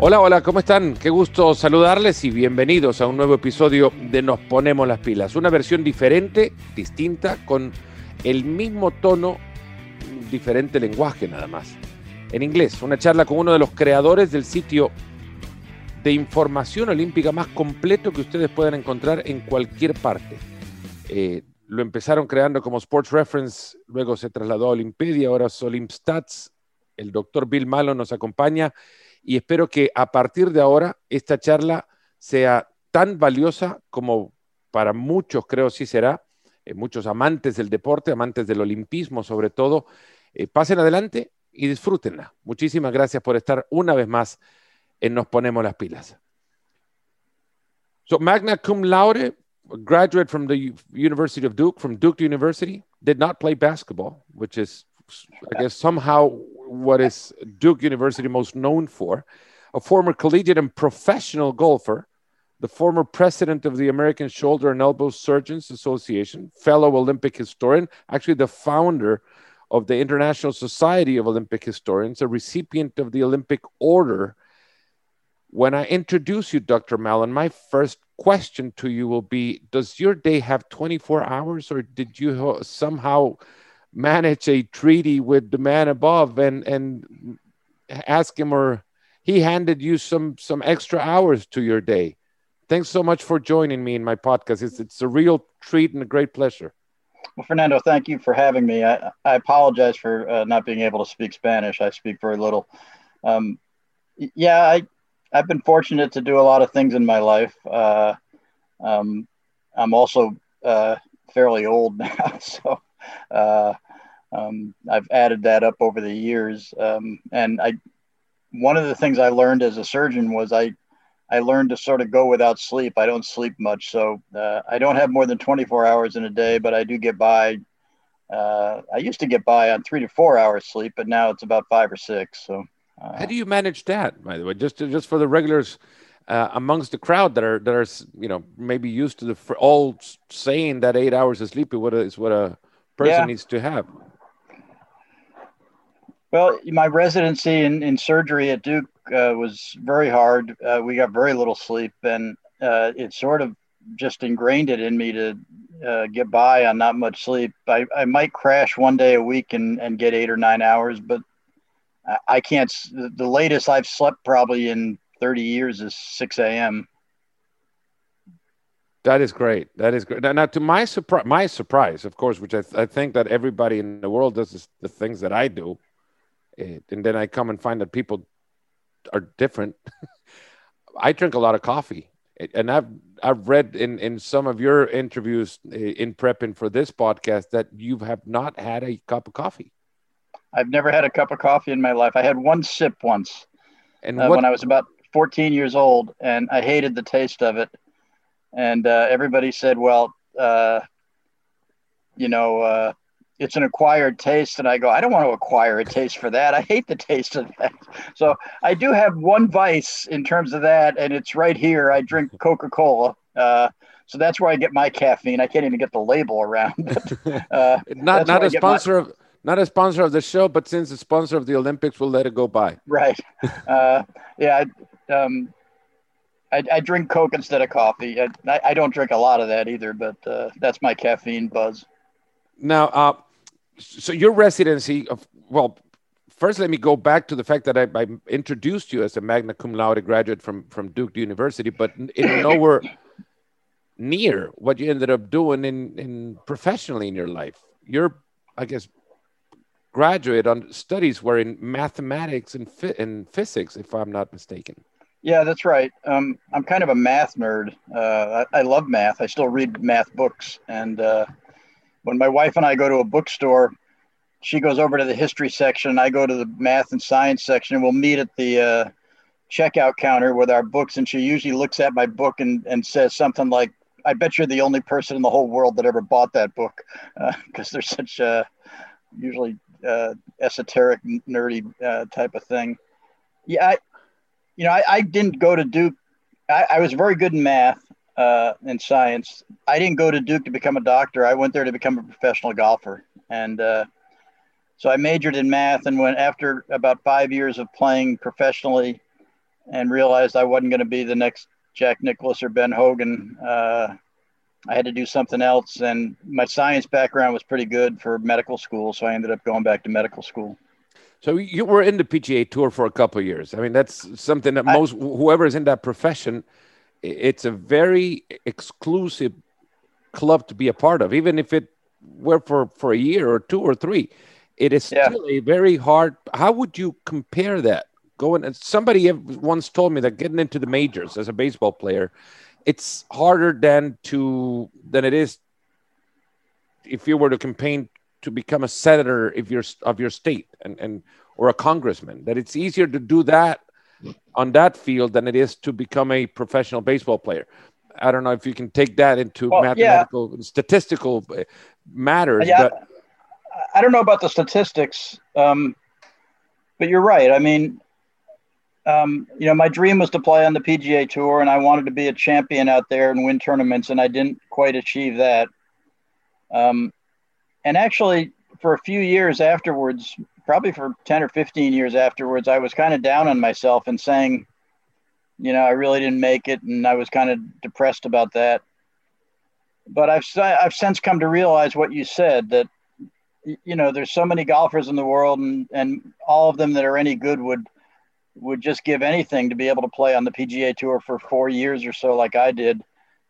Hola, hola, ¿cómo están? Qué gusto saludarles y bienvenidos a un nuevo episodio de Nos Ponemos las Pilas. Una versión diferente, distinta, con el mismo tono, diferente lenguaje nada más. En inglés, una charla con uno de los creadores del sitio de información olímpica más completo que ustedes puedan encontrar en cualquier parte. Eh, lo empezaron creando como Sports Reference, luego se trasladó a Olimpedia, ahora es Olympstats. El doctor Bill Malo nos acompaña y espero que a partir de ahora esta charla sea tan valiosa como para muchos creo sí será, eh, muchos amantes del deporte, amantes del olimpismo sobre todo, eh, pasen adelante y disfrútenla. Muchísimas gracias por estar una vez más en Nos Ponemos las Pilas. So, magna cum laude, graduate from the University of Duke, from Duke University, did not play basketball, which is, I guess, somehow what is Duke University most known for, a former collegiate and professional golfer, the former president of the American Shoulder and Elbow Surgeons Association, fellow Olympic historian, actually the founder of the International Society of Olympic Historians, a recipient of the Olympic Order. When I introduce you, Dr. Mallon, my first question to you will be Does your day have 24 hours, or did you somehow manage a treaty with the man above and and ask him or he handed you some some extra hours to your day. Thanks so much for joining me in my podcast. It's, it's a real treat and a great pleasure. Well fernando thank you for having me. I, I apologize for uh, not being able to speak spanish. I speak very little. Um, yeah i i've been fortunate to do a lot of things in my life. Uh, um, i'm also uh, fairly old now so uh, um, I've added that up over the years. Um, and I, one of the things I learned as a surgeon was I, I learned to sort of go without sleep. I don't sleep much, so uh, I don't have more than 24 hours in a day, but I do get by. Uh, I used to get by on three to four hours sleep, but now it's about five or six. So, uh, how do you manage that? By the way, just just for the regulars uh, amongst the crowd that are that are you know maybe used to the all saying that eight hours of sleep is what a, is what a person yeah. needs to have. Well, my residency in, in surgery at Duke uh, was very hard. Uh, we got very little sleep, and uh, it sort of just ingrained it in me to uh, get by on not much sleep. I, I might crash one day a week and, and get eight or nine hours, but I, can't. The latest I've slept probably in 30 years is 6 a.m. That is great. That is great. Now, now to my surprise, my surprise, of course, which I, th- I think that everybody in the world does the things that I do it, and then I come and find that people are different. I drink a lot of coffee, and I've I've read in in some of your interviews eh, in prepping for this podcast that you have not had a cup of coffee. I've never had a cup of coffee in my life. I had one sip once, and uh, when I was about 14 years old, and I hated the taste of it. And uh, everybody said, "Well, uh, you know, uh, it's an acquired taste and i go i don't want to acquire a taste for that. I hate the taste of that. So i do have one vice in terms of that and it's right here. I drink coca-cola. Uh, so that's where i get my caffeine. I can't even get the label around but, uh, not not a sponsor my... of not a sponsor of the show but since the sponsor of the olympics we'll let it go by. Right. Uh, yeah um, I, I, drink coke instead of coffee. I, I, don't drink a lot of that either but uh, that's my caffeine buzz. Now uh, so your residency of well first let me go back to the fact that I, I, introduced you as a magna cum laude graduate from from duke university but in nowhere near what you ended up doing in in professionally in your life. Your i guess graduate on studies were in mathematics and, and physics if i'm not mistaken. Yeah that's right. Um, i'm kind of a math nerd. Uh, I, I, love math. I still read math books. And uh, when my wife and I go to a bookstore, she goes over to the history section. I go to the math and science section. And we'll meet at the uh, checkout counter with our books, and she usually looks at my book and, and says something like, "I bet you're the only person in the whole world that ever bought that book," because uh, they're such a usually uh, esoteric, nerdy uh, type of thing. Yeah, I, you know, I, I didn't go to Duke. I, I was very good in math uh, in science. I didn't go to Duke to become a doctor. I went there to become a professional golfer. And uh, so I majored in math and went after about five years of playing professionally and realized I wasn't going to be the next Jack Nicklaus or Ben Hogan. Uh, I had to do something else, and my science background was pretty good for medical school, so I ended up going back to medical school. So you were in the PGA Tour for a couple of years. I mean, that's something that most I, whoever is in that profession, it's a very exclusive club to be a part of, even if it were for for a year or two or three. It is yeah. still a very hard. How would you compare that? Going and somebody once told me that getting into the majors as a baseball player, it's harder than to than it is if you were to campaign to become a senator if you're of your state and, and or a congressman. That it's easier to do that on that field than it is to become a professional baseball player. I don't know if you can take that into well, mathematical, yeah. statistical uh, matters. Yeah, but I don't know about the statistics, um, but you're right. I mean, um, you know, my dream was to play on the PGA Tour, and I wanted to be a champion out there and win tournaments, and I didn't quite achieve that. Um, and actually, for a few years afterwards, probably for 10 or 15 years afterwards, I was kind of down on myself and saying, you know, I really didn't make it, and I was kind of depressed about that. But I've I've since come to realize what you said that you know there's so many golfers in the world, and and all of them that are any good would would just give anything to be able to play on the PGA Tour for four years or so, like I did.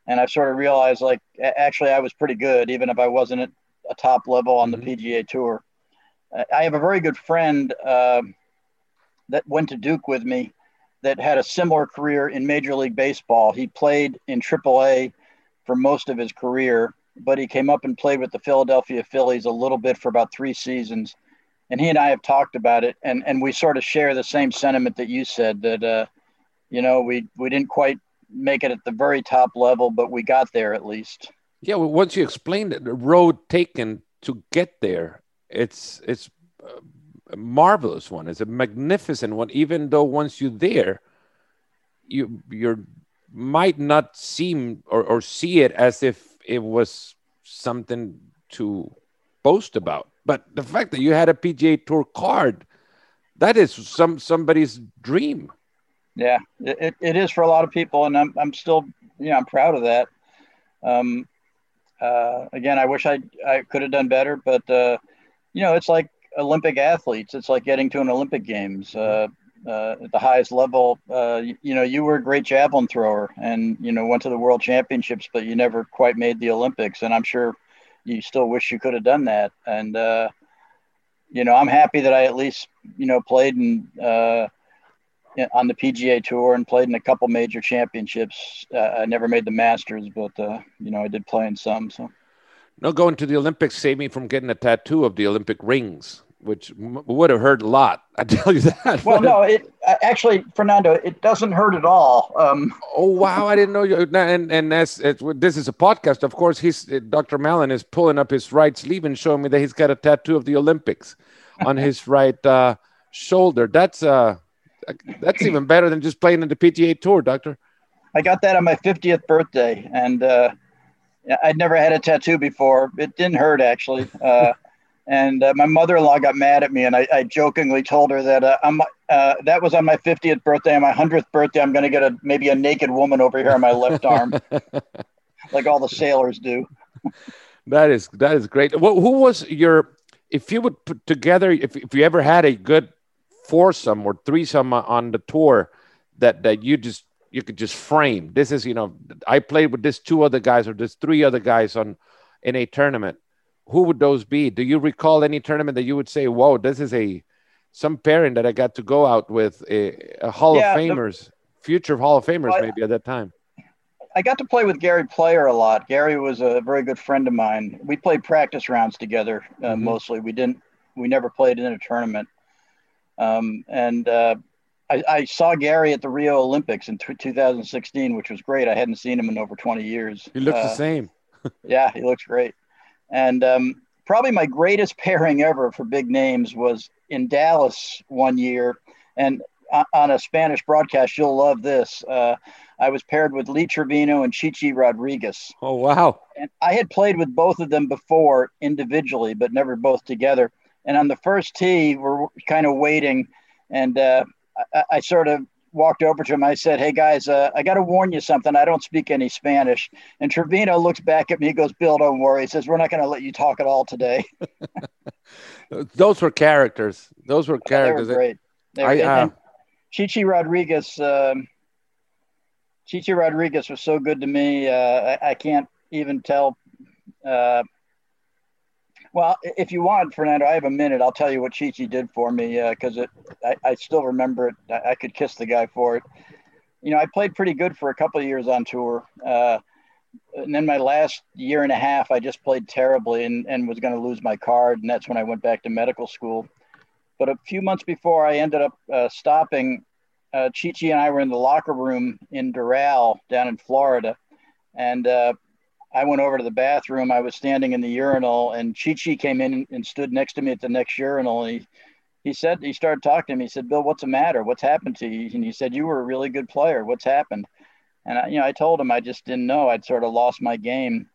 And I've sort of realized, like, actually, I was pretty good, even if I wasn't at a top level on the mm-hmm. PGA Tour. I have a very good friend uh, that went to Duke with me that had a similar career in Major League Baseball. He played in AAA for most of his career, but he came up and played with the Philadelphia Phillies a little bit for about three seasons. And he and I have talked about it, and, and we sort of share the same sentiment that you said that, uh, you know, we, we didn't quite make it at the very top level, but we got there at least. Yeah, well, once you explained it, the road taken to get there, it's it's a marvelous one. It's a magnificent one. Even though once you're there, you you might not seem or, or see it as if it was something to boast about. But the fact that you had a PGA Tour card, that is some somebody's dream. Yeah, it, it is for a lot of people, and I'm I'm still you know I'm proud of that. Um, uh, again, I wish I I could have done better, but uh, you know it's like Olympic athletes. It's like getting to an Olympic Games uh, uh, at the highest level. Uh, you, you, know, you were a great javelin thrower, and you know went to the World Championships, but you never quite made the Olympics. And I'm sure you still wish you could have done that. And uh, you know, I'm happy that I at least you know played in. Uh, on the PGA Tour and played in a couple major championships. Uh, I never made the Masters, but you know I did play in some. So no, going to the Olympics saved me from getting a tattoo of the Olympic rings which would have hurt a lot. I tell you that. Well, no, it actually, Fernando, it doesn't hurt at all. Um, oh wow, I didn't know you. And and as this is a podcast, of course, he's Dr. Mallon is pulling up his right sleeve and showing me that he's got a tattoo of the Olympics on his right uh, shoulder. That's uh, that's even better than just playing in the PGA Tour, Doctor. I got that on my 50th birthday, and uh, I'd never had a tattoo before. It didn't hurt actually. Uh, and uh, my mother-in-law got mad at me, and I, I jokingly told her that uh, I'm, uh, that was on my 50th birthday. On my 100th birthday, I'm going to get a maybe a naked woman over here on my left arm, like all the sailors do. that is that is great. Well, who was your? If you would put together, if if you ever had a good foursome or threesome on the tour, that that you just you could just frame. This is you know I played with this two other guys or this three other guys on in a tournament who would those be? Do you recall any tournament that you would say, "Whoa, this is a some pairing that I got to go out with a, a Hall yeah, of Famers, the, future Hall of Famers, well, maybe at that time." I got to play with Gary Player a lot. Gary was a very good friend of mine. We played practice rounds together uh, mm-hmm. mostly. We didn't. We never played in a tournament. Um, and uh, I, I, saw Gary at the Rio Olympics in t- 2016, which was great. I hadn't seen him in over 20 years. He looks uh, the same. yeah, he looks great. And um, probably my greatest pairing ever for big names was in Dallas one year. And on a Spanish broadcast, you'll love this. Uh, I was paired with Lee Trevino and Chichi Rodriguez. Oh, wow. And I had played with both of them before individually, but never both together. And on the first tee, we're kind of waiting. And uh, I, I, sort of walked over to him. I said, "Hey guys, uh, I got to warn you something. I don't speak any Spanish." And Trevino looks back at me. He goes, "Bill, don't worry." He says, "We're not going to let you talk at all today." Those were characters. Those were characters. they were great. They were, I, uh, Chichi Rodriguez. Um, Chichi Rodriguez was so good to me. Uh, I, I, can't even tell. Well, if you want, Fernando, I have a minute. I'll tell you what Chichi did for me because uh, it. I, I, still remember it. I, I, could kiss the guy for it. You know, I played pretty good for a couple of years on tour. Uh, and then my last year and a half, I just played terribly and, and was going to lose my card. And that's when I went back to medical school. But a few months before I ended up uh, stopping, uh, Chichi and I were in the locker room in Doral down in Florida. And uh, I went over to the bathroom. I was standing in the urinal, and Chichi came in and stood next to me at the next urinal. And he, he said, he started talking to me. He said, Bill, what's the matter? What's happened to you? And he said, You were a really good player. What's happened? And I, you know, I told him I just didn't know. I'd sort of lost my game.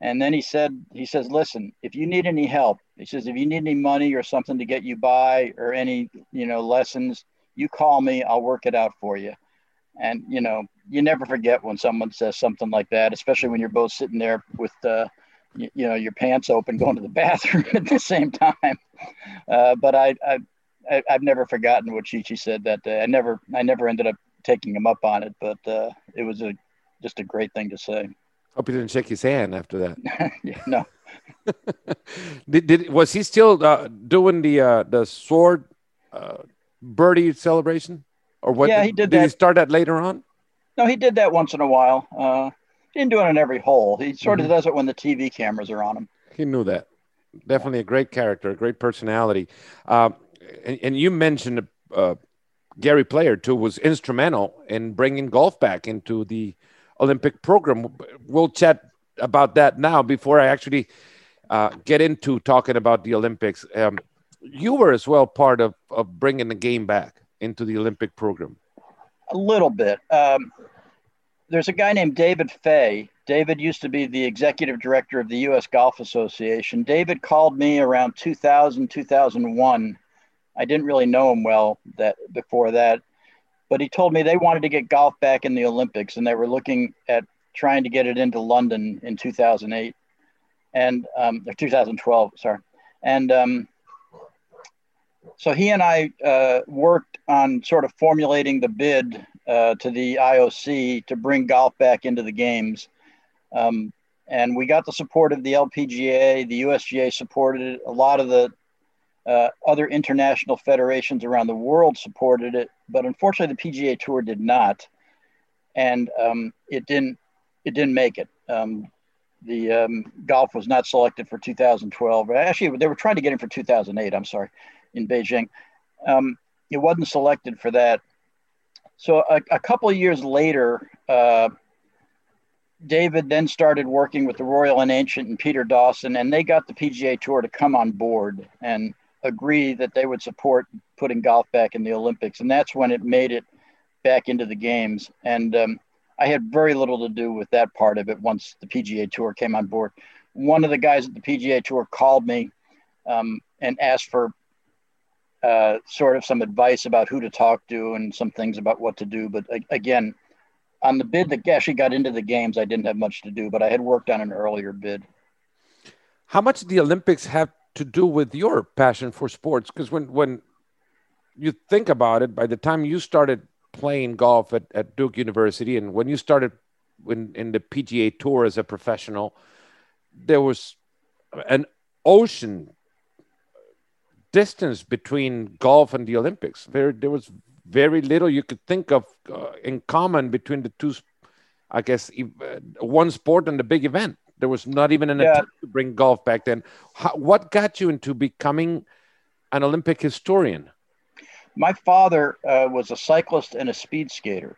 And then he said, he says, listen, if you need any help, he says, if you need any money or something to get you by or any, you know, lessons, you call me, I'll work it out for you. And, you know, you never forget when someone says something like that, especially when you're both sitting there with, uh, you, you know, your pants open, going to the bathroom at the same time. Uh, but I, I, I, have never forgotten what Chichi said that day. I never, I never ended up taking him up on it, but uh, it was a just a great thing to say. Hope you didn't shake his hand after that. yeah, no. did, did was he still uh, doing the uh, the sword uh, birdie celebration, or what? Yeah, he did. Did that. he start that later on? No, he did that once in a while. Uh, he didn't do it on every hole. He sort of mm-hmm. does it when the TV cameras are on him. He knew that. Definitely a great character, a great personality. Um, and, and, you mentioned uh, Gary Player too was instrumental in bringing golf back into the Olympic program. We'll chat about that now before I actually uh, get into talking about the Olympics. Um, you were as well part of, of bringing the game back into the Olympic program. A little bit. Um, there's a guy named David Fay. David used to be the executive director of the U.S. Golf Association. David called me around 2000, 2001 I didn't really know him well that before that, but he told me they wanted to get golf back in the Olympics and they were looking at trying to get it into London in 2008 and um, or 2012, sorry. And um, so he and I uh, worked on sort of formulating the bid uh, to the IOC to bring golf back into the games. Um, and we got the support of the LPGA, the USGA supported it. A lot of the uh, other international federations around the world supported it, but unfortunately, the PGA Tour did not, and um, it didn't. It didn't make it. Um, the um, golf was not selected for 2012. Actually, they were trying to get in for 2008. I'm sorry, in Beijing. Um, it wasn't selected for that. So a, a couple of years later, uh, David then started working with the Royal and Ancient and Peter Dawson, and they got the PGA Tour to come on board. And agree that they would support putting golf back in the Olympics, and that's when it made it back into the games. And um, I had very little to do with that part of it once the PGA Tour came on board. One of the guys at the PGA Tour called me um, and asked for uh, sort of some advice about who to talk to and some things about what to do. But again, on the bid that actually got into the games, I didn't have much to do, but I had worked on an earlier bid. How much the Olympics have to do with your passion for sports because when when you think about it by the time you started playing golf at, at duke university and when you started when in the pga tour as a professional there was an ocean distance between golf and the olympics there there was very little you could think of uh, in common between the two i guess uh, one sport and the big event there was not even an yeah. attempt to bring golf back then. How, what got you into becoming an Olympic historian? My father uh, was a cyclist and a speed skater.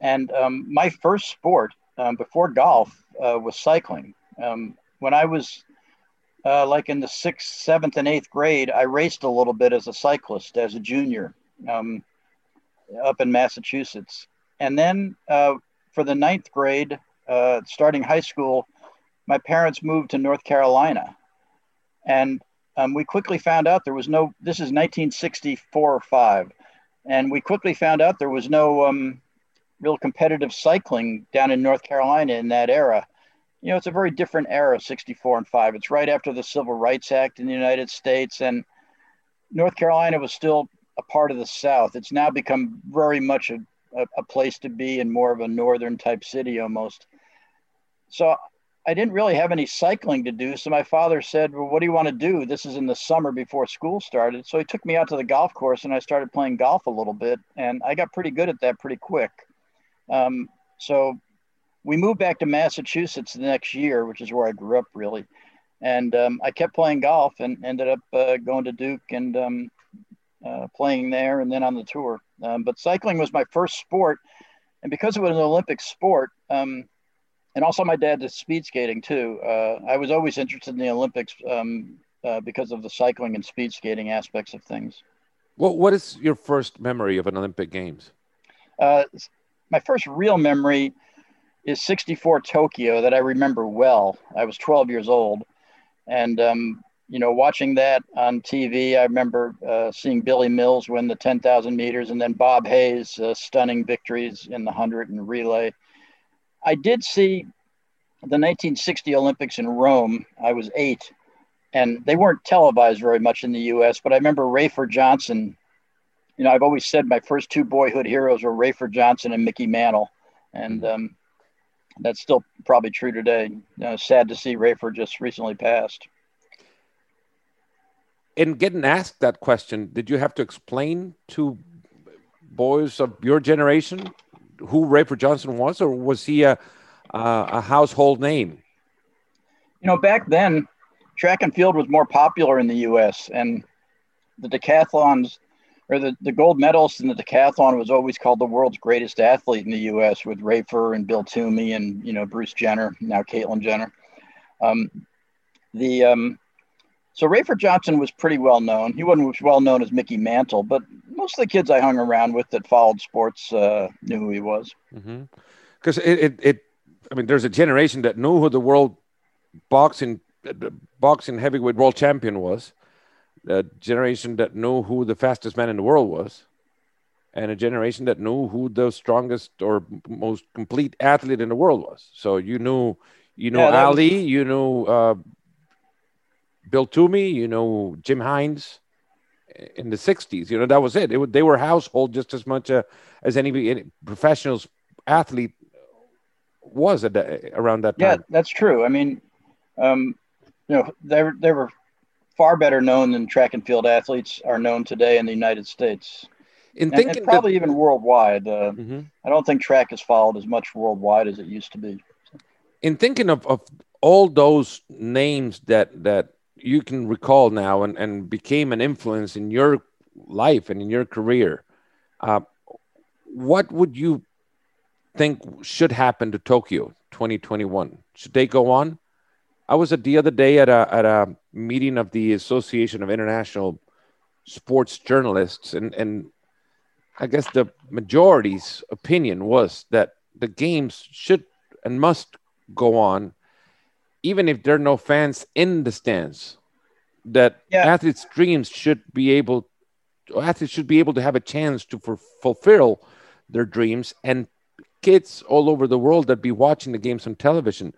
And um, my first sport um, before golf uh, was cycling. Um, when I was uh, like in the sixth, seventh, and eighth grade, I raced a little bit as a cyclist as a junior um, up in Massachusetts. And then uh, for the ninth grade, uh, starting high school, my parents moved to North Carolina. And um, we quickly found out there was no, this is 1964 or five. And we quickly found out there was no um, real competitive cycling down in North Carolina in that era. You know, it's a very different era, 64 and 5. It's right after the Civil Rights Act in the United States. And North Carolina was still a part of the South. It's now become very much a, a, a place to be in more of a northern type city almost. So I didn't really have any cycling to do. So my father said, Well, what do you want to do? This is in the summer before school started. So he took me out to the golf course and I started playing golf a little bit. And I got pretty good at that pretty quick. Um, so we moved back to Massachusetts the next year, which is where I grew up really. And um, I kept playing golf and ended up uh, going to Duke and um, uh, playing there and then on the tour. Um, but cycling was my first sport. And because it was an Olympic sport, um, and also my dad did speed skating too. Uh, I was always interested in the Olympics um, uh, because of the cycling and speed skating aspects of things. Well, what is your first memory of an Olympic Games? Uh, my first real memory is 64 Tokyo that I remember well. I was 12 years old. And, um, you know, watching that on TV, I remember uh, seeing Billy Mills win the 10,000 meters and then Bob Hayes' uh, stunning victories in the 100 and relay. I did see the 1960 Olympics in Rome. I was eight, and they weren't televised very much in the U.S. But I remember Rafer Johnson. You know, I've always said my first two boyhood heroes were Rafer Johnson and Mickey Mantle, and um, that's still probably true today. You know, sad to see Rafer just recently passed. In getting asked that question, did you have to explain to boys of your generation who Rafer Johnson was, or was he a uh, a household name? You know, back then, track and field was more popular in the U.S. and the decathlons or the, the gold medalist in the decathlon was always called the world's greatest athlete in the U.S. with Rafer and Bill Toomey and you know Bruce Jenner, now Caitlyn Jenner. Um, the um, so Rafer Johnson was pretty well known. He wasn't as well known as Mickey Mantle, but most of the kids I hung around with that followed sports uh, knew who he was. Because mm-hmm. it, it, it, I mean, there's a generation that knew who the world boxing boxing heavyweight world champion was, a generation that knew who the fastest man in the world was, and a generation that knew who the strongest or most complete athlete in the world was. So you knew, you know, yeah, Ali, was... you knew uh, Bill Toomey, you know, Jim Hines in the 60s. You know, that was it. it they were household just as much uh, as any, any professional athlete was at around that time. Yeah, that's true. I mean, um, you know, they were, they were far better known than track and field athletes are known today in the United States. In thinking and, and probably that, even worldwide. Uh, mm-hmm. I don't think track is followed as much worldwide as it used to be. In thinking of, of all those names that that you can recall now and, and became an influence in your life and in your career, uh, what would you think should happen to Tokyo 2021? Should they go on? I was at the other day at a, at a meeting of the Association of International Sports Journalists, and, and I guess the majority's opinion was that the games should and must go on even if there are no fans in the stands, that yeah. athletes' dreams should be able, athletes should be able to have a chance to for, fulfill their dreams, and kids all over the world that be watching the games on television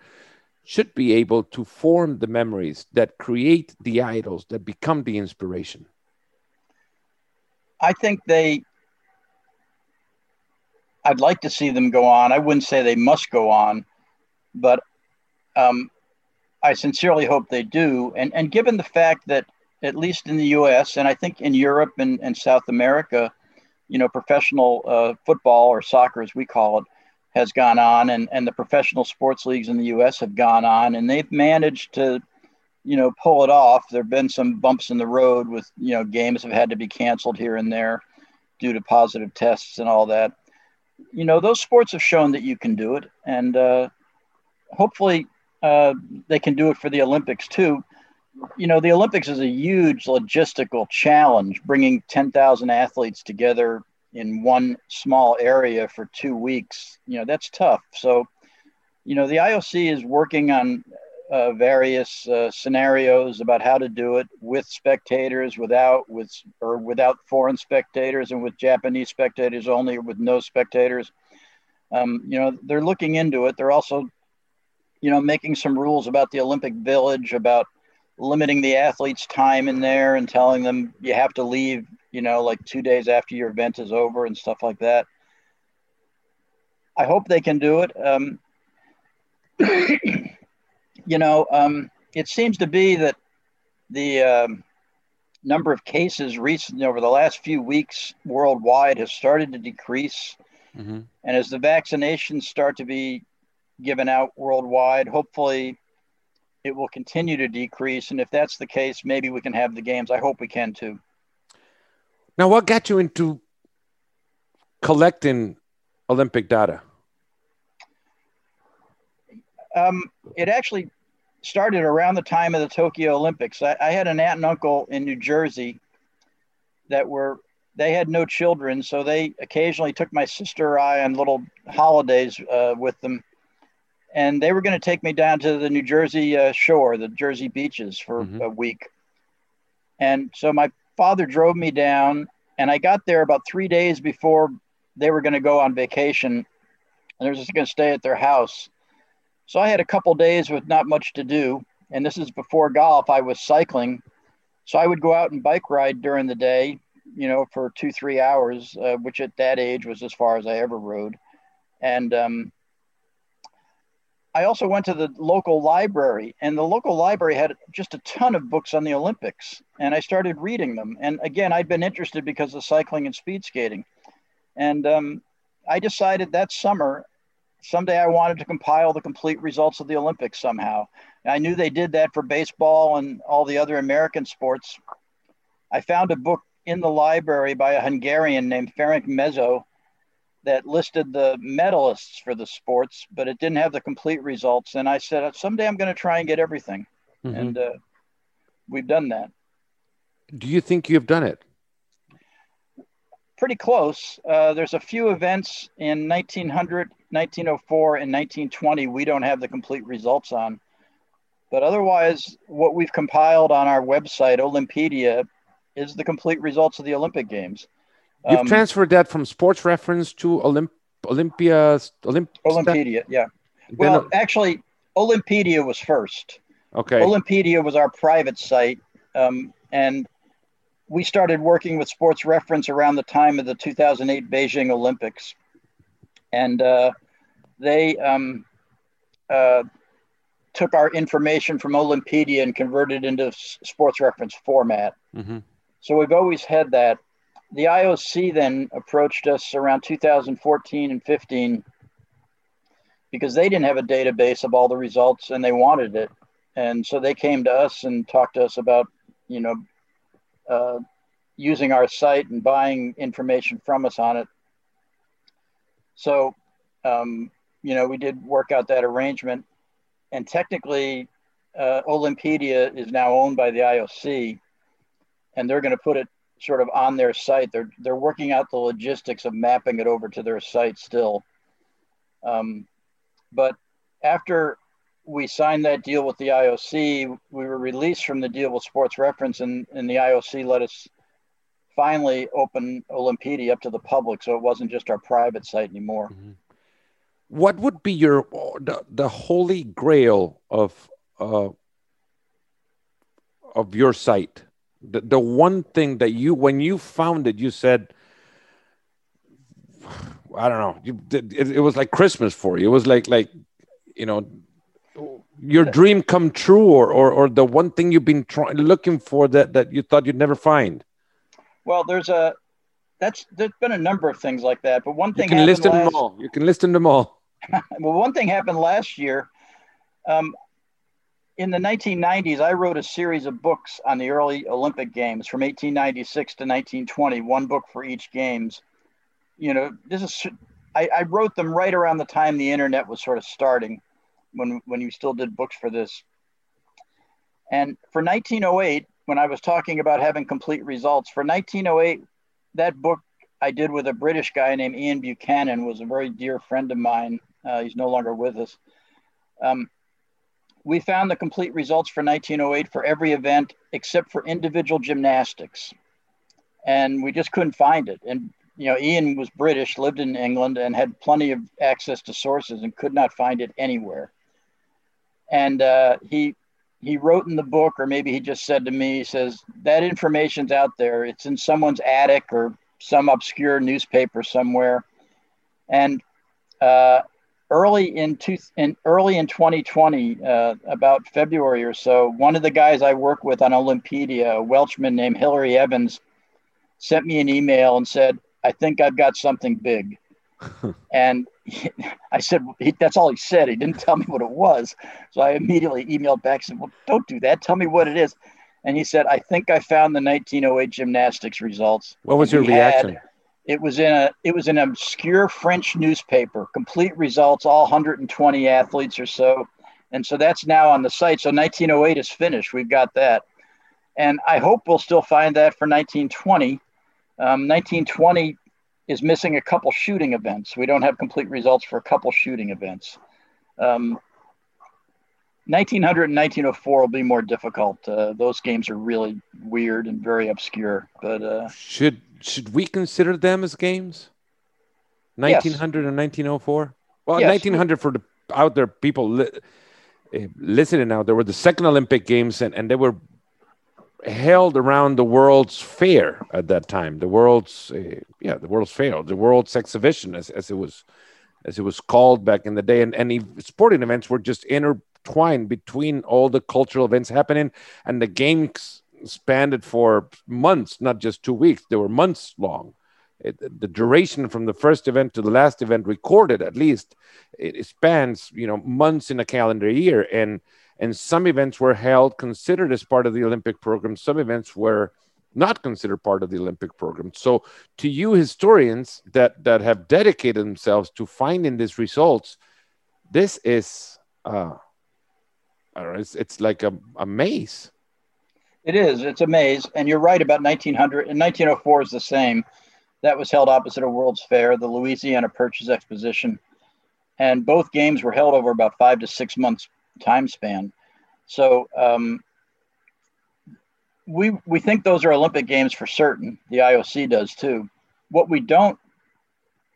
should be able to form the memories that create the idols that become the inspiration. I think they I'd like to see them go on. I wouldn't say they must go on, but um, I sincerely hope they do. And, and given the fact that, at least in the US, and I think in Europe and, and South America, you know, professional uh, football or soccer, as we call it, has gone on, and, and the professional sports leagues in the US have gone on, and they've managed to, you know, pull it off. There have been some bumps in the road with, you know, games have had to be canceled here and there due to positive tests and all that. You know, those sports have shown that you can do it. And uh, hopefully, uh, they can do it for the Olympics too. You know, the Olympics is a huge logistical challenge, bringing 10,000 athletes together in one small area for two weeks. You know, that's tough. So, you know, the IOC is working on uh, various uh, scenarios about how to do it with spectators, without, with or without foreign spectators, and with Japanese spectators only, with no spectators. Um, you know, they're looking into it. They're also, you know, making some rules about the Olympic Village, about limiting the athletes' time in there, and telling them you have to leave, you know, like two days after your event is over and stuff like that. I hope they can do it. Um, you know, um, it seems to be that the um, number of cases recently over the last few weeks worldwide has started to decrease. Mm-hmm. And as the vaccinations start to be given out worldwide, hopefully it will continue to decrease. And if that's the case, maybe we can have the games. I hope we can too. Now, what got you into collecting Olympic data? Um, it actually started around the time of the Tokyo Olympics. I, I, had an aunt and uncle in New Jersey that were they had no children, so they occasionally took my sister or I on little holidays uh, with them, and they were going to take me down to the New Jersey uh, shore, the Jersey beaches, for mm-hmm. a week. And so my father drove me down, and I got there about three days before they were going to go on vacation, and they were just going to stay at their house. So I had a couple days with not much to do. And this is before golf. I was cycling. So I would go out and bike ride during the day, you know, for two, three hours, uh, which at that age was as far as I ever rode. And um, I also went to the local library, and the local library had just a ton of books on the Olympics. And I started reading them. And again, I'd been interested because of cycling and speed skating. And um, I decided that summer someday I wanted to compile the complete results of the Olympics somehow. I knew they did that for baseball and all the other American sports. I found a book in the library by a Hungarian named Ferenc Mező that listed the medalists for the sports, but it didn't have the complete results. And I said, someday I'm going to try and get everything. Mm-hmm. And uh, we've done that. Do you think you've done it? Pretty close. Uh, there's a few events in 1900 1904 and 1920, we don't have the complete results on. But otherwise, what we've compiled on our website, Olympedia, is the complete results of the Olympic Games. You've um, transferred that from Sports Reference to Olymp- Olympia. Olymp- Olympedia, yeah. Well, actually, Olympedia was first. Okay. Olympedia was our private site, um, and we started working with Sports Reference around the time of the 2008 Beijing Olympics and uh, they um, uh, took our information from Olympedia and converted into sports reference format. Mm-hmm. So we've always had that. The IOC then approached us around 2014 and 15 because they didn't have a database of all the results and they wanted it. And so they came to us and talked to us about, you know, uh, using our site and buying information from us on it so, um, you know, we did work out that arrangement. And technically, uh, Olympedia is now owned by the IOC, and they're going to put it sort of on their site. They're they're working out the logistics of mapping it over to their site still. Um, but after we signed that deal with the IOC, we were released from the deal with Sports Reference, and, and the IOC let us finally open Olympedia up to the public, so it wasn't just our private site anymore. Mm-hmm. What would be your the, the holy grail of uh, of your site? The, the one thing that you when you found it, you said, I don't know, you, it, it was like Christmas for you. It was like like you know your dream come true or, or or the one thing you've been trying looking for that that you thought you'd never find well, there's a that's there's been a number of things like that, but one thing you can list them all. You can list them all. well, one thing happened last year. Um, in the 1990s, I wrote a series of books on the early Olympic Games from 1896 to 1920, one book for each games. You know, this is I, I wrote them right around the time the internet was sort of starting, when when you still did books for this. And for 1908, when I was talking about having complete results for 1908, that book I did with a British guy named Ian Buchanan was a very dear friend of mine. Uh, he's no longer with us. Um, we found the complete results for 1908 for every event except for individual gymnastics. And we just couldn't find it. And, you know, Ian was British, lived in England, and had plenty of access to sources and could not find it anywhere. And uh, he, he wrote in the book, or maybe he just said to me, he says, that information's out there. It's in someone's attic or some obscure newspaper somewhere. And uh, early in, two, in early in 2020, uh, about February or so, one of the guys I work with on Olympedia, a Welshman named Hilary Evans, sent me an email and said, "I think I've got something big." and he, I said, he, "That's all he said. He didn't tell me what it was." So I immediately emailed back and said, "Well, don't do that. Tell me what it is." And he said, "I think I found the 1908 gymnastics results." What was your reaction? Had, it was in a it was an obscure French newspaper. Complete results, all 120 athletes or so, and so that's now on the site. So 1908 is finished. We've got that, and I hope we'll still find that for 1920. Um, 1920 is missing a couple shooting events. We don't have complete results for a couple shooting events. Um, 1900 and 1904 will be more difficult. Uh, those games are really weird and very obscure. But uh, should should we consider them as games? 1900 yes. and 1904. Well, yes. 1900 for the out there people li- uh, listening now. There were the second Olympic Games, and, and they were held around the World's Fair at that time. The World's uh, yeah, the World's Fair, the World's Exhibition, as, as it was as it was called back in the day. And any sporting events were just intertwined between all the cultural events happening, and the games spanned for months, not just two weeks. They were months long. It, the duration from the first event to the last event recorded, at least, it, it spans you know months in a calendar year, and and some events were held considered as part of the Olympic program. Some events were not considered part of the Olympic program. So, to you historians that that have dedicated themselves to finding these results, this is uh, it's, it's like a, a maze. It is. It's a maze, and you're right about 1900 and 1904 is the same. That was held opposite a World's Fair, the Louisiana Purchase Exposition, and both games were held over about five to six months time span. So um, we we think those are Olympic games for certain. The IOC does too. What we don't,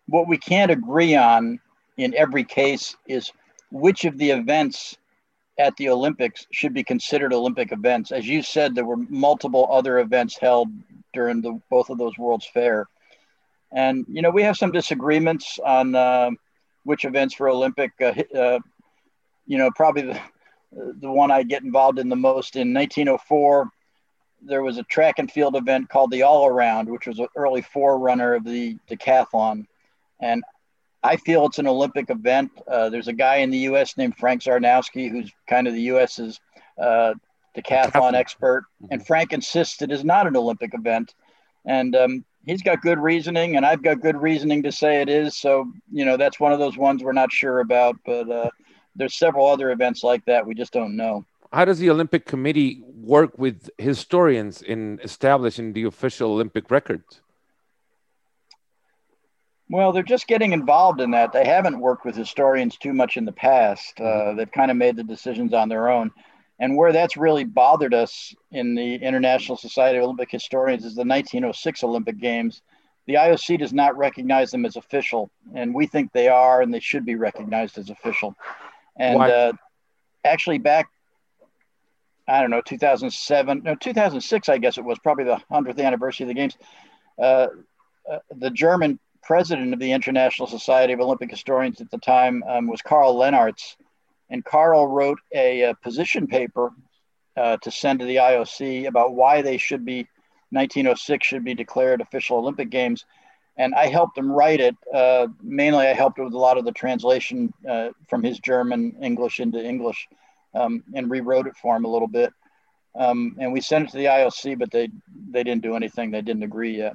what we can't agree on in every case is which of the events at the Olympics should be considered Olympic events. As you said, there were multiple other events held during the both of those World's Fair, and you know we have some disagreements on uh, which events were Olympic. Uh, uh, you know, probably the the one I get involved in the most in 1904 there was a track and field event called the All Around, which was an early forerunner of the decathlon. And I feel it's an Olympic event. Uh, there's a guy in the U.S. named Frank Zarnowski, who's kind of the U.S.'s uh, decathlon expert. Mm-hmm. And Frank insists it is not an Olympic event. And um, he's got good reasoning, and I've got good reasoning to say it is. So, you know, that's one of those ones we're not sure about. But uh, there's several other events like that we just don't know how does the Olympic Committee work with historians in establishing the official Olympic records? Well, they're just getting involved in that. They haven't worked with historians too much in the past. Uh, mm-hmm. they've kind of made the decisions on their own. And where that's really bothered us in the International Society of Olympic Historians is the 1906 Olympic Games. The IOC does not recognize them as official, and we think they are, and they should be recognized as official. And uh, actually, back I don't know, 2007, no, 2006, I guess it was probably the 100th anniversary of the Games. Uh, uh, the German president of the International Society of Olympic Historians at the time um, was Karl Lennartz. And Karl wrote a, a position paper uh, to send to the IOC about why they should be, 1906 should be declared official Olympic Games. And I helped him write it. Uh, mainly, I helped with a lot of the translation uh, from his German English into English um, and rewrote it for him a little bit. Um, and we sent it to the IOC, but they they didn't do anything. They didn't agree yet.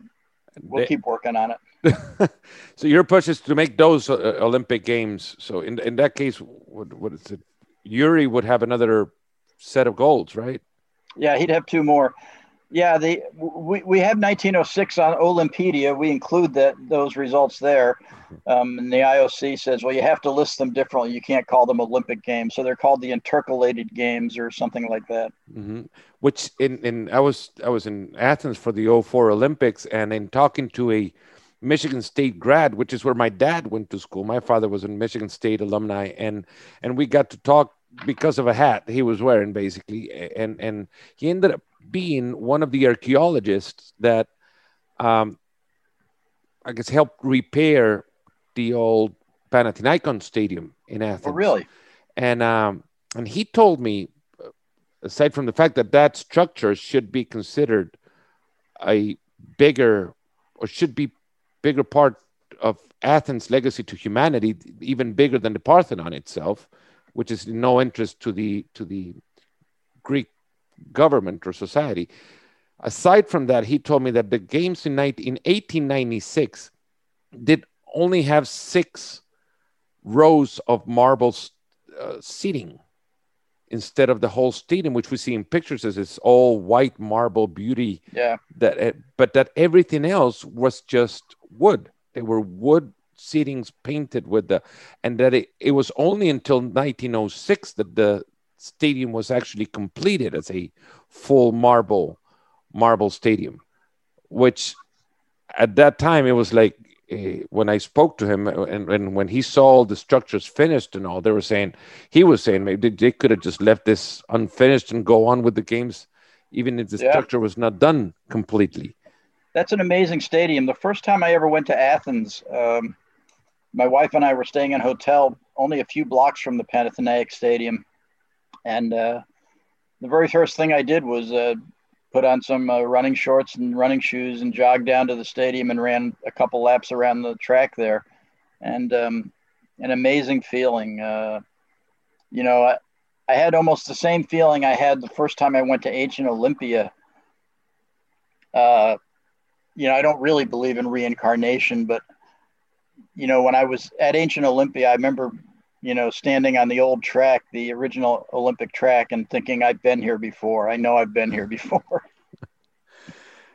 We'll they, keep working on it. so your push is to make those uh, Olympic Games. So in in that case, what what is it? Ewry would have another set of golds, right? Yeah, he'd have two more. Yeah, the we, we have 1906 on Olympedia. We include that those results there. Um, and the IOC says, well, you have to list them differently. You can't call them Olympic games, so they're called the intercalated games or something like that. Mm-hmm. Which in, in I was I was in Athens for the 04 Olympics, and in talking to a Michigan State grad, which is where my dad went to school. My father was a Michigan State alumni, and and we got to talk because of a hat he was wearing, basically, and and he ended up being one of the archaeologists that um, I guess helped repair the old Panathinaikon Stadium in Athens. Oh, really? And um, and he told me, aside from the fact that that structure should be considered a bigger or should be bigger part of Athens' legacy to humanity, even bigger than the Parthenon itself, which is no interest to the to the Greek government or society. Aside from that, he told me that the games in, 19, in 1896 did only have six rows of marble uh, seating instead of the whole stadium, which we see in pictures as it's all white marble beauty. Yeah. That, uh, but that everything else was just wood. They were wood seatings painted with the, and that it, it was only until 1906 that the stadium was actually completed as a full marble marble stadium, which at that time it was like uh, when I spoke to him and, and when he saw the structures finished and all, they were saying he was saying maybe they could have just left this unfinished and go on with the games, even if the yeah. structure was not done completely. That's an amazing stadium. The first time I ever went to Athens, um, my wife and I were staying in a hotel only a few blocks from the Panathenaic Stadium, and uh, the very first thing I did was uh, put on some uh, running shorts and running shoes and jogged down to the stadium and ran a couple laps around the track there. And um, an amazing feeling. Uh, you know, I, I had almost the same feeling I had the first time I went to ancient Olympia. Uh, you know, I don't really believe in reincarnation, but you know, when I was at ancient Olympia, I remember you know, standing on the old track, the original Olympic track, and thinking, I've been here before. I know I've been here before.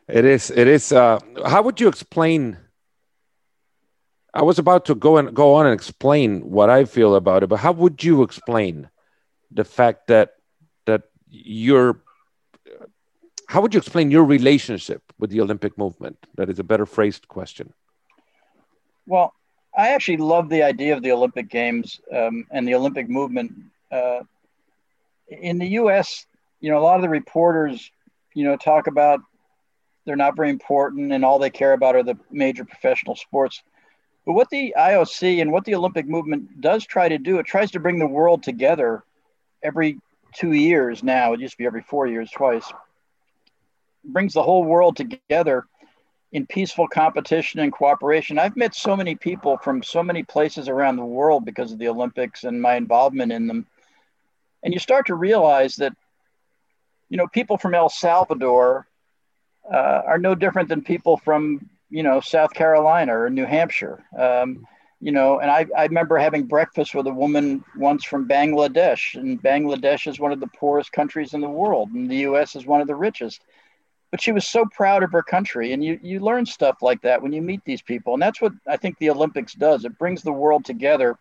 it is. It is. Uh, how would you explain? I was about to go and go on and explain what I feel about it, but how would you explain the fact that that you're how would you explain your relationship with the Olympic movement? That is a better phrased question. Well, I actually love the idea of the Olympic Games um, and the Olympic movement. Uh, in the U.S., you know, a lot of the reporters, you know, talk about they're not very important and all they care about are the major professional sports. But what the IOC and what the Olympic movement does try to do, it tries to bring the world together every two years now. It used to be every four years, twice. Brings the whole world together in peaceful competition and cooperation. I've met so many people from so many places around the world because of the Olympics and my involvement in them. And you start to realize that, you know, people from El Salvador uh, are no different than people from, you know, South Carolina or New Hampshire. Um, you know, and I, I remember having breakfast with a woman once from Bangladesh, and Bangladesh is one of the poorest countries in the world, and the US is one of the richest but she was so proud of her country and you you learn stuff like that when you meet these people and that's what i think the olympics does. It brings the world together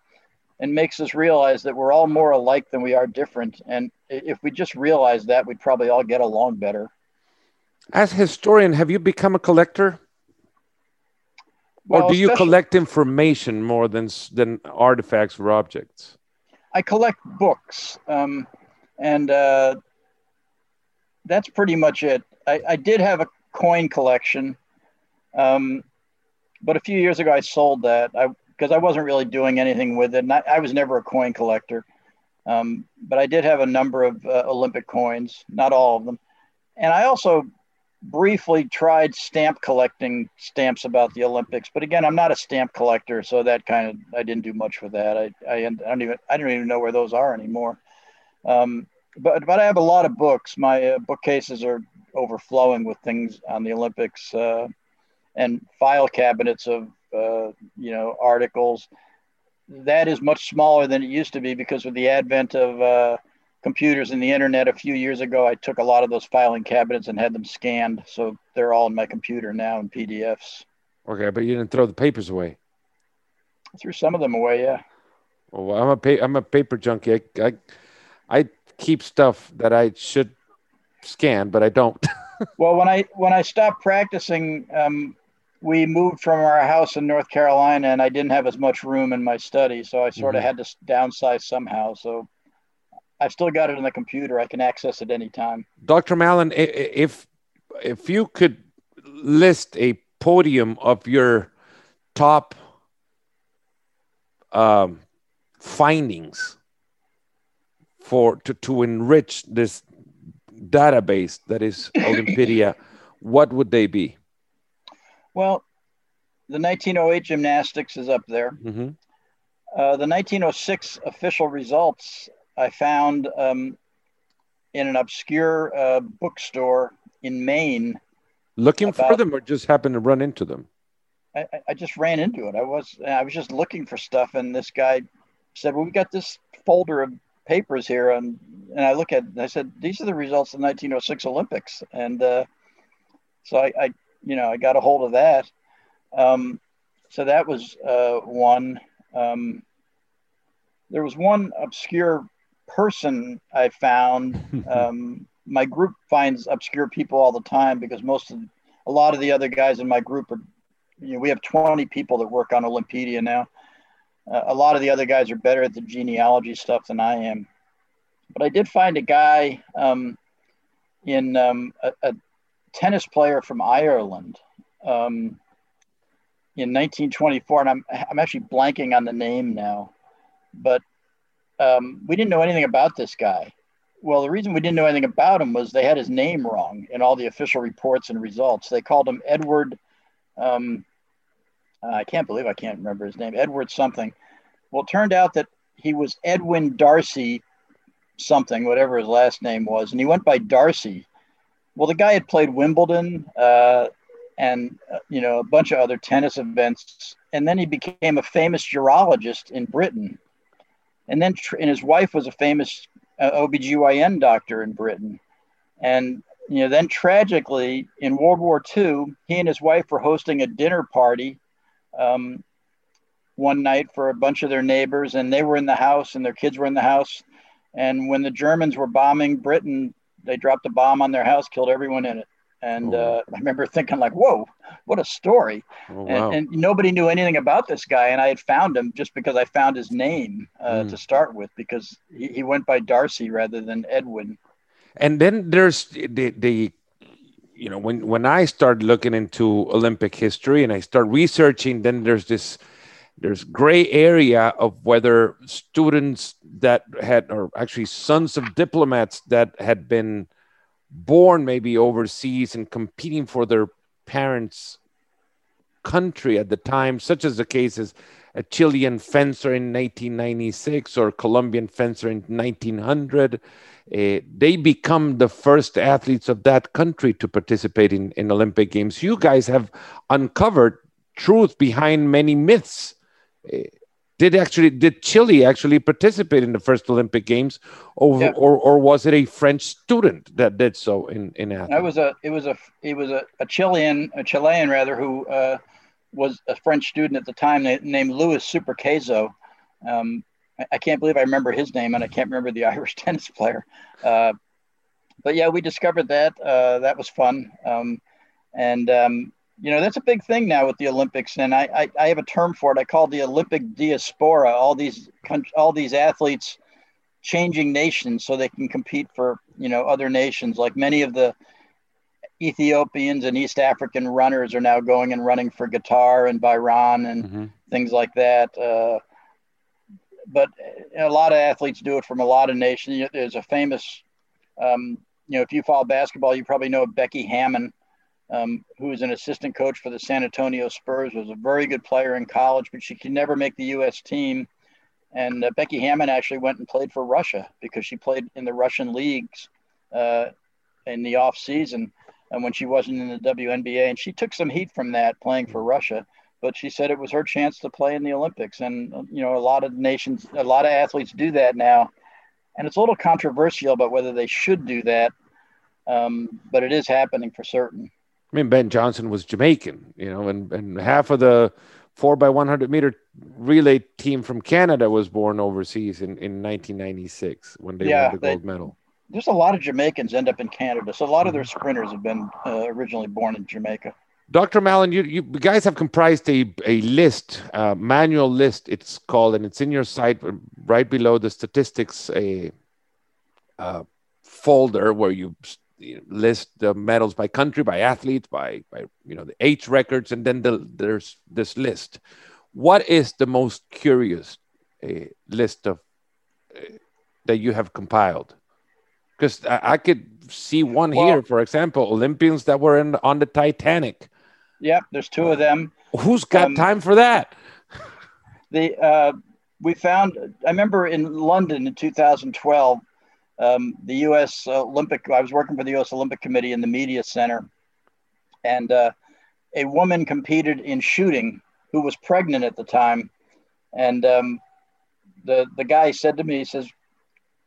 and makes us realize that we're all more alike than we are different and if we just realize that we'd probably all get along better. As historian have you become a collector? Well, or do you collect information more than than artifacts or objects? I collect books um, and uh, that's pretty much it I, I did have a coin collection, um, but a few years ago I sold that because I wasn't really doing anything with it. And I, I was never a coin collector, um, but I did have a number of uh, Olympic coins, not all of them, and I also briefly tried stamp collecting stamps about the Olympics. But again, I'm not a stamp collector, so that kind of I didn't do much with that. I, I, I don't even I don't even know where those are anymore. Um, but but I have a lot of books. My uh, bookcases are overflowing with things on the Olympics uh, and file cabinets of uh, you know articles. That is much smaller than it used to be because with the advent of uh, computers and the internet a few years ago, I took a lot of those filing cabinets and had them scanned. So they're all in my computer now in PDFs. Okay, but you didn't throw the papers away. I threw some of them away, yeah. Well, I'm a pa- I'm a paper junkie. I, I, I keep stuff that I should scan, but I don't. well, when I when I stopped practicing, um, we moved from our house in North Carolina, and I didn't have as much room in my study, so I sort mm-hmm. of had to downsize somehow. So I've still got it in the computer. I can access it anytime. Dr. Mallon, if if you could list a podium of your top um, findings for to, to enrich this database that is Olympedia, what would they be? Well, the 1908 gymnastics is up there. Mm-hmm. Uh, the 1906 official results I found um, in an obscure uh, bookstore in Maine. Looking about, for them, or just happened to run into them? I, I just ran into it. I was I was just looking for stuff, and this guy said, "Well, we got this folder of papers here," and and I look at, I said, "These are the results of the 1906 Olympics," and uh, so I, I, you know, I got a hold of that. Um, so that was uh, one. Um, there was one obscure person I found. Um, my group finds obscure people all the time because most of a lot of the other guys in my group are, you know, we have 20 people that work on Olympedia now. Uh, a lot of the other guys are better at the genealogy stuff than I am. But I did find a guy um, in um, a, a, tennis player from Ireland um, in 1924, and I'm, I'm actually blanking on the name now, but um, we didn't know anything about this guy. Well, the reason we didn't know anything about him was they had his name wrong in all the official reports and results. They called him Edward. Um, I can't believe I can't remember his name. Edward something. Well, it turned out that he was Edwin Darcy something, whatever his last name was, and he went by Darcy. Well, the guy had played Wimbledon uh, and uh, you know a bunch of other tennis events, and then he became a famous urologist in Britain and then and his wife was a famous uh, OBGYN doctor in Britain. And you know, then tragically in World War II, he and his wife were hosting a dinner party um, one night for a bunch of their neighbors, and they were in the house, and their kids were in the house. And when the Germans were bombing Britain, they dropped a bomb on their house, killed everyone in it. And oh. uh, I remember thinking, like, whoa, what a story. Oh, wow. and, and, nobody knew anything about this guy. And I had found him just because I found his name uh, mm. to start with, because he, he, went by Darcy rather than Edwin. And then there's the, the you know, when, when I started looking into Olympic history and I start researching, then there's this there's gray area of whether students that had or actually sons of diplomats that had been born maybe overseas and competing for their parents' country at the time, such as the case as a Chilean fencer in 1996 or Colombian fencer in 1900. Uh, they become the first athletes of that country to participate in, in Olympic Games. You guys have uncovered truth behind many myths. Uh, did actually did Chile actually participate in the first Olympic Games, over, yeah. or or was it a French student that did so in in Athens? That was a it was a it was a, a Chilean a Chilean rather who uh, was a French student at the time named Louis Subercaseaux. Um, I, I, can't believe I remember his name and I can't remember the Irish tennis player. Uh, but yeah, we discovered that. Uh, that was fun. Um, and um, you know that's a big thing now with the olympics and I, I, I have a term for it i call the olympic diaspora all these all these athletes changing nations so they can compete for you know other nations like many of the ethiopians and east african runners are now going and running for qatar and bahrain and mm-hmm. things like that uh, but a lot of athletes do it from a lot of nations there's a famous um, you know if you follow basketball you probably know becky hammon um, who was an assistant coach for the San Antonio Spurs, was a very good player in college, but she could never make the U.S. team. And uh, Becky Hammon actually went and played for Russia because she played in the Russian leagues uh, in the off season and when she wasn't in the WNBA. And she took some heat from that playing for Russia, but she said it was her chance to play in the Olympics. And, you know, a lot of nations, a lot of athletes do that now. and it's a little controversial about whether they should do that, um, but it is happening for certain. I mean, Ben Johnson was Jamaican, you know, and, and half of the four by 100 meter relay team from Canada was born overseas in, in 1996 when they yeah, won the they, gold medal. There's a lot of Jamaicans end up in Canada, so a lot of their mm-hmm. sprinters have been uh, originally born in Jamaica. Dr. Mallon, you, you guys have comprised a, a list, uh, manual list, it's called, and it's in your site right below the statistics, a uh, folder where you list the medals by country, by athlete, by, by you know the age records, and then the, there's this list. What is the most curious uh, list of uh, that you have compiled? Because I, I, could see one well, here, for example, Olympians that were in on the Titanic Yep, there's two of them. Who's got um, time for that? The uh, we found. I remember in London in 2012, um, the U.S. Olympic. I was working for the U.S. Olympic Committee in the media center, and uh, a woman competed in shooting who was pregnant at the time, and um, the the guy said to me, he says,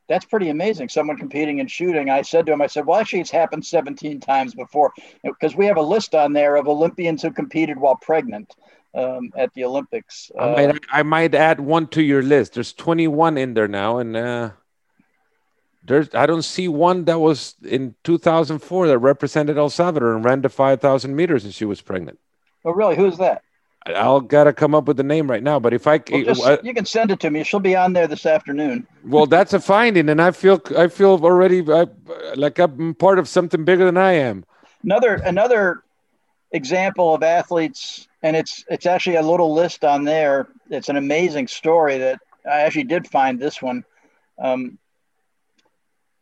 that's pretty amazing. Someone competing in shooting. I said to him, I said, well, actually, it's happened 17 times before because we have a list on there of Olympians who competed while pregnant um, at the Olympics. Uh, I, might, I might add one to your list. There's 21 in there now, and uh, there's I don't see one that was in 2004 that represented El Salvador and ran to 5,000 meters, and she was pregnant. Oh, really? Who's that? I'll gotta come up with the name right now. But if I, well, just, uh, you can send it to me. She'll be on there this afternoon. well, that's a finding, and I feel I feel already I, like I'm part of something bigger than I am. Another another example of athletes, and it's it's actually a little list on there. It's an amazing story that I actually did find this one. Um,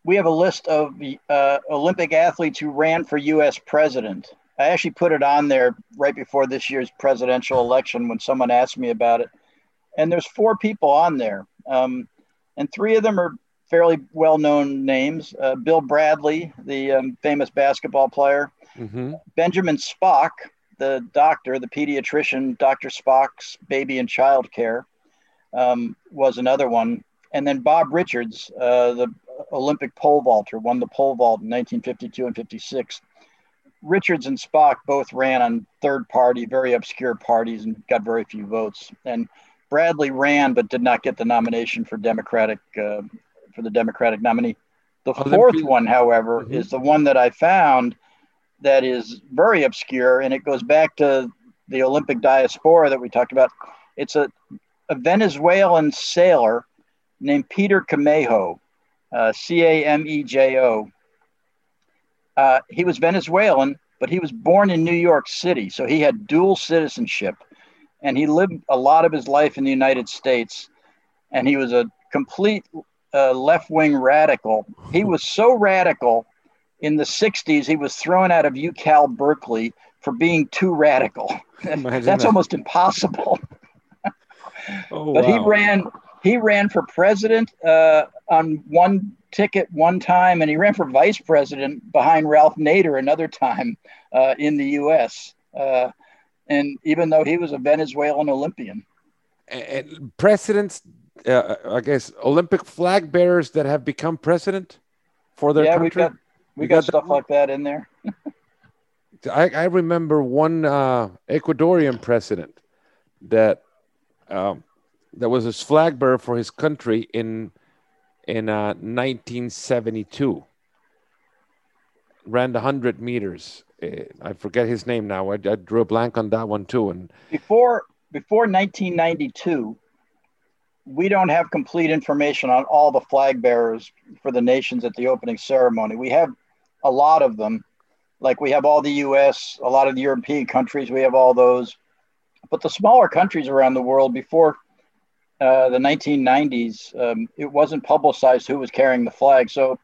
we have a list of uh, Olympic athletes who ran for U.S. president. I actually put it on there right before this year's presidential election when someone asked me about it. And there's four people on there. Um, and three of them are fairly well known names uh, Bill Bradley, the um, famous basketball player, mm-hmm. Benjamin Spock, the doctor, the pediatrician, Dr. Spock's baby and child care, um, was another one. And then Bob Richards, uh, the Olympic pole vaulter, won the pole vault in 1952 and 56. Richards and Spock both ran on third party, very obscure parties and got very few votes. And Bradley ran but did not get the nomination for Democratic uh, for the Democratic nominee. The fourth one, however, mm-hmm. is the one that I found that is very obscure, and it goes back to the Olympic diaspora that we talked about. It's a, a Venezuelan sailor named Peter Camejo, uh, C A M E J O. Uh, he was Venezuelan, but he was born in New York City, so he had dual citizenship, and he lived a lot of his life in the United States. And he was a complete uh, left-wing radical. He was so radical in the '60s, he was thrown out of UCal Berkeley for being too radical. That's that. almost impossible. oh, but wow. he ran he ran for president uh, on one ticket one time, and he ran for vice president behind Ralph Nader another time uh, in the U.S. Uh, and even though he was a Venezuelan Olympian, and presidents, uh, I guess, Olympic flag bearers that have become president for their yeah, country. we got we got, got stuff that? like that in there. I, I remember one uh, Ecuadorian president that um, that was his flag bearer for his country in in uh, 1972. Ran the 100 meters. Uh, I forget his name now. I, I, drew a blank on that one too. And before before 1992, we don't have complete information on all the flag bearers for the nations at the opening ceremony. We have a lot of them, like we have all the U.S., a lot of the European countries. We have all those, but the smaller countries around the world before uh, the 1990s, um, it wasn't publicized who was carrying the flag. So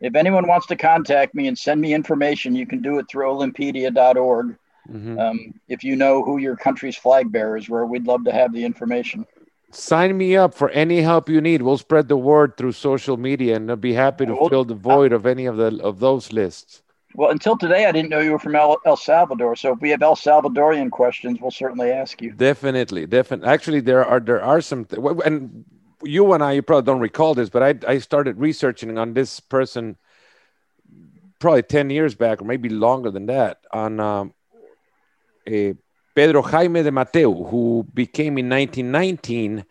if anyone wants to contact me and send me information, you can do it through olympedia.org. Mm-hmm. Um, if you know who your country's flag bearers were, we'd love to have the information. Sign me up for any help you need. We'll spread the word through social media, and I'll be happy to fill the void of any of the of those lists. Well, until today, I didn't know you were from El, El, Salvador. So if we have El Salvadorian questions, we'll certainly ask you. Definitely, definitely. Actually, there are there are some, th- and you and I, you probably don't recall this, but I, I started researching on this person probably 10 years back, or maybe longer than that, on um, a Pedro Jaime de Matheu, who became in 1919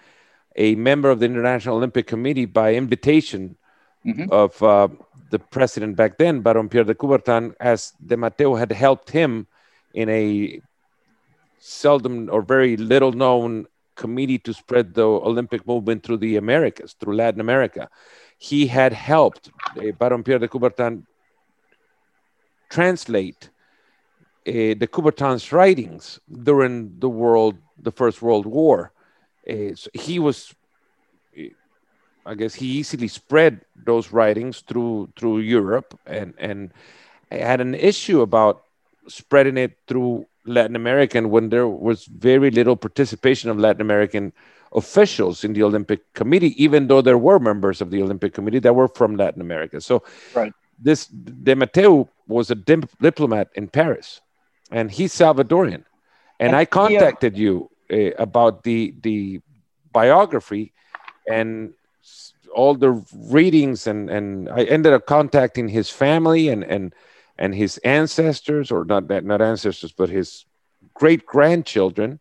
a member of the International Olympic Committee by invitation mm-hmm. of uh, the president back then, Baron Pierre de Coubertin, as de Matheu had helped him in a seldom or very little known committee to spread the Olympic movement through the Americas, through Latin America. He had helped uh, Baron Pierre de Coubertin translate uh, de Coubertin's writings during the world, the First World War. Uh, so he was I guess he easily spread those writings through through Europe and and had an issue about spreading it through Latin America when there was very little participation of Latin American officials in the Olympic Committee, even though there were members of the Olympic Committee that were from Latin America. So right. this De Matheu was a dip- diplomat in Paris, and he's Salvadorian. And, and I contacted you uh, about the the biography, and all the readings and and I ended up contacting his family and and and his ancestors or not not ancestors but his great grandchildren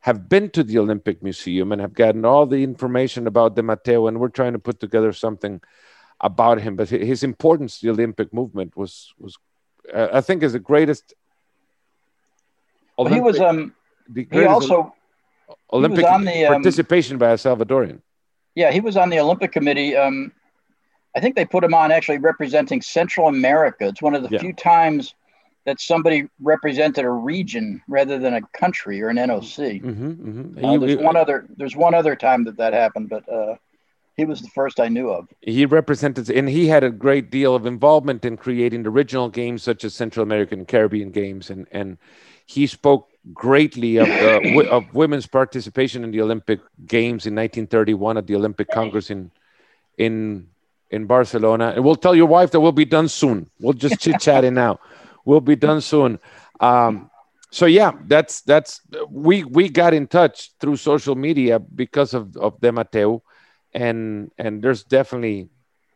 have been to the Olympic Museum and have gotten all the information about De Matheu and we're trying to put together something about him. But his importance to the Olympic movement was was uh, I think is the greatest Olympic, he was um he also Olympic he the, um, participation by a Salvadorian yeah, he was on the Olympic Committee. Um, I think they put him on actually representing Central America. It's one of the yeah. few times that somebody represented a region rather than a country or an NOC. Mm-hmm, mm-hmm. Uh, there's one other. There's one other time that that happened, but uh, he was the first I knew of. He represented, and he had a great deal of involvement in creating the original games, such as Central American and Caribbean games, and and he spoke greatly of, uh, of women's participation in the Olympic Games in 1931 at the Olympic Congress in in in Barcelona. And we'll tell your wife that we'll be done soon. We'll just chit chatting now. We'll be done soon. Um, so yeah, that's that's we we got in touch through social media because of of De Matheu, and and there's definitely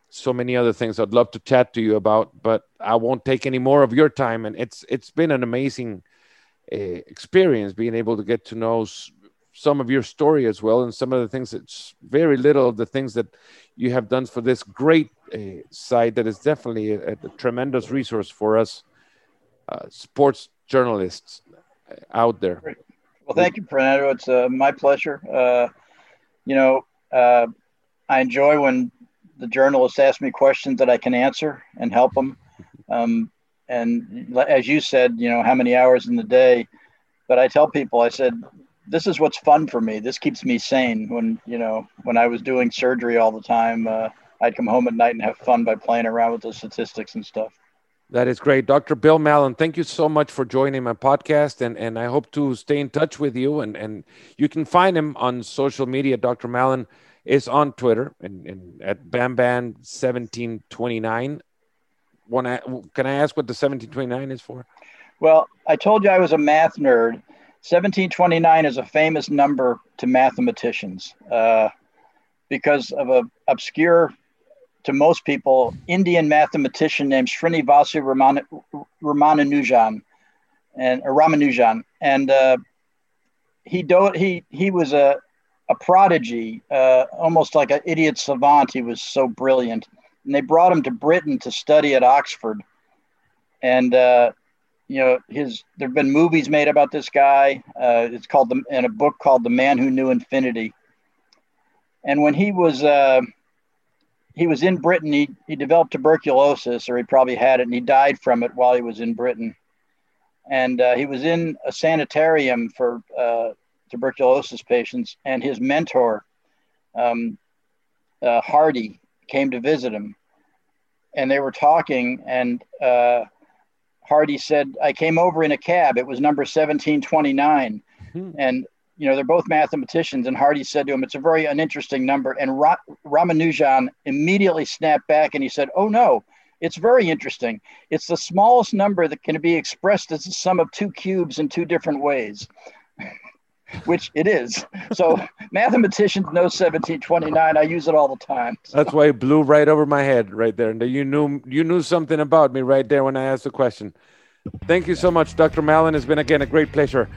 so many other things I'd love to chat to you about, but I won't take any more of your time. And it's it's been an amazing experience, being able to get to know some of your story as well, and some of the things that's very little of the things that you have done for this great uh, site that is definitely a, a tremendous resource for us uh, sports journalists uh, out there. Well, thank you, Fernando. It's uh, my pleasure. Uh, you know, uh, I enjoy when the journalists ask me questions that I can answer and help them. Um, and as you said, you know, how many hours in the day? But I tell people, I said, this is what's fun for me. This keeps me sane. When you know, when I was doing surgery all the time, uh, I'd come home at night and have fun by playing around with the statistics and stuff. That is great. Dr. Bill Mallon, thank you so much for joining my podcast. And, and I hope to stay in touch with you. And, and you can find him on social media. Dr. Mallon is on Twitter and, and at BamBam1729 want can I ask what the 1729 is for? Well, I told you I was a math nerd. 1729 is a famous number to mathematicians uh, because of a obscure, to most people, Indian mathematician named Srinivasa Raman, Ramanujan, and Ramanujan, and uh, he do, he he was a a prodigy, uh, almost like an idiot savant. He was so brilliant and they brought him to Britain to study at Oxford. And uh, you know, his there've been movies made about this guy. Uh, it's called the in a book called The Man Who Knew Infinity. And when he was uh, he was in Britain, he, he developed tuberculosis, or he probably had it, and he died from it while he was in Britain. And uh, he was in a sanitarium for uh, tuberculosis patients, and his mentor, um, uh, Hardy, came to visit him. And they were talking and uh, hardy said i came over in a cab. It was number 1729 mm-hmm. and you know they're both mathematicians and hardy said to him it's a very uninteresting number. And Ra- ramanujan immediately snapped back and he said oh no it's very interesting. It's the smallest number that can be expressed as the sum of two cubes in two different ways which it is. So mathematicians know 1729. I use it all the time. So. That's why it blew right over my head right there. And you knew you knew something about me right there when I asked the question. Thank you so much, Dr. Mallon. It's been again a great pleasure.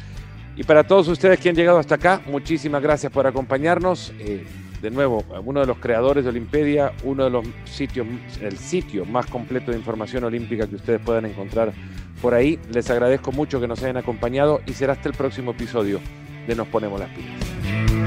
Y para todos ustedes que han llegado hasta acá, muchísimas gracias por acompañarnos. Eh, de nuevo, uno de los creadores de Olimpedia, uno de los sitios, el sitio más completo de información olímpica que ustedes puedan encontrar por ahí. Les agradezco mucho que nos hayan acompañado y será hasta el próximo episodio Nos Ponemos las Pilas. Mm.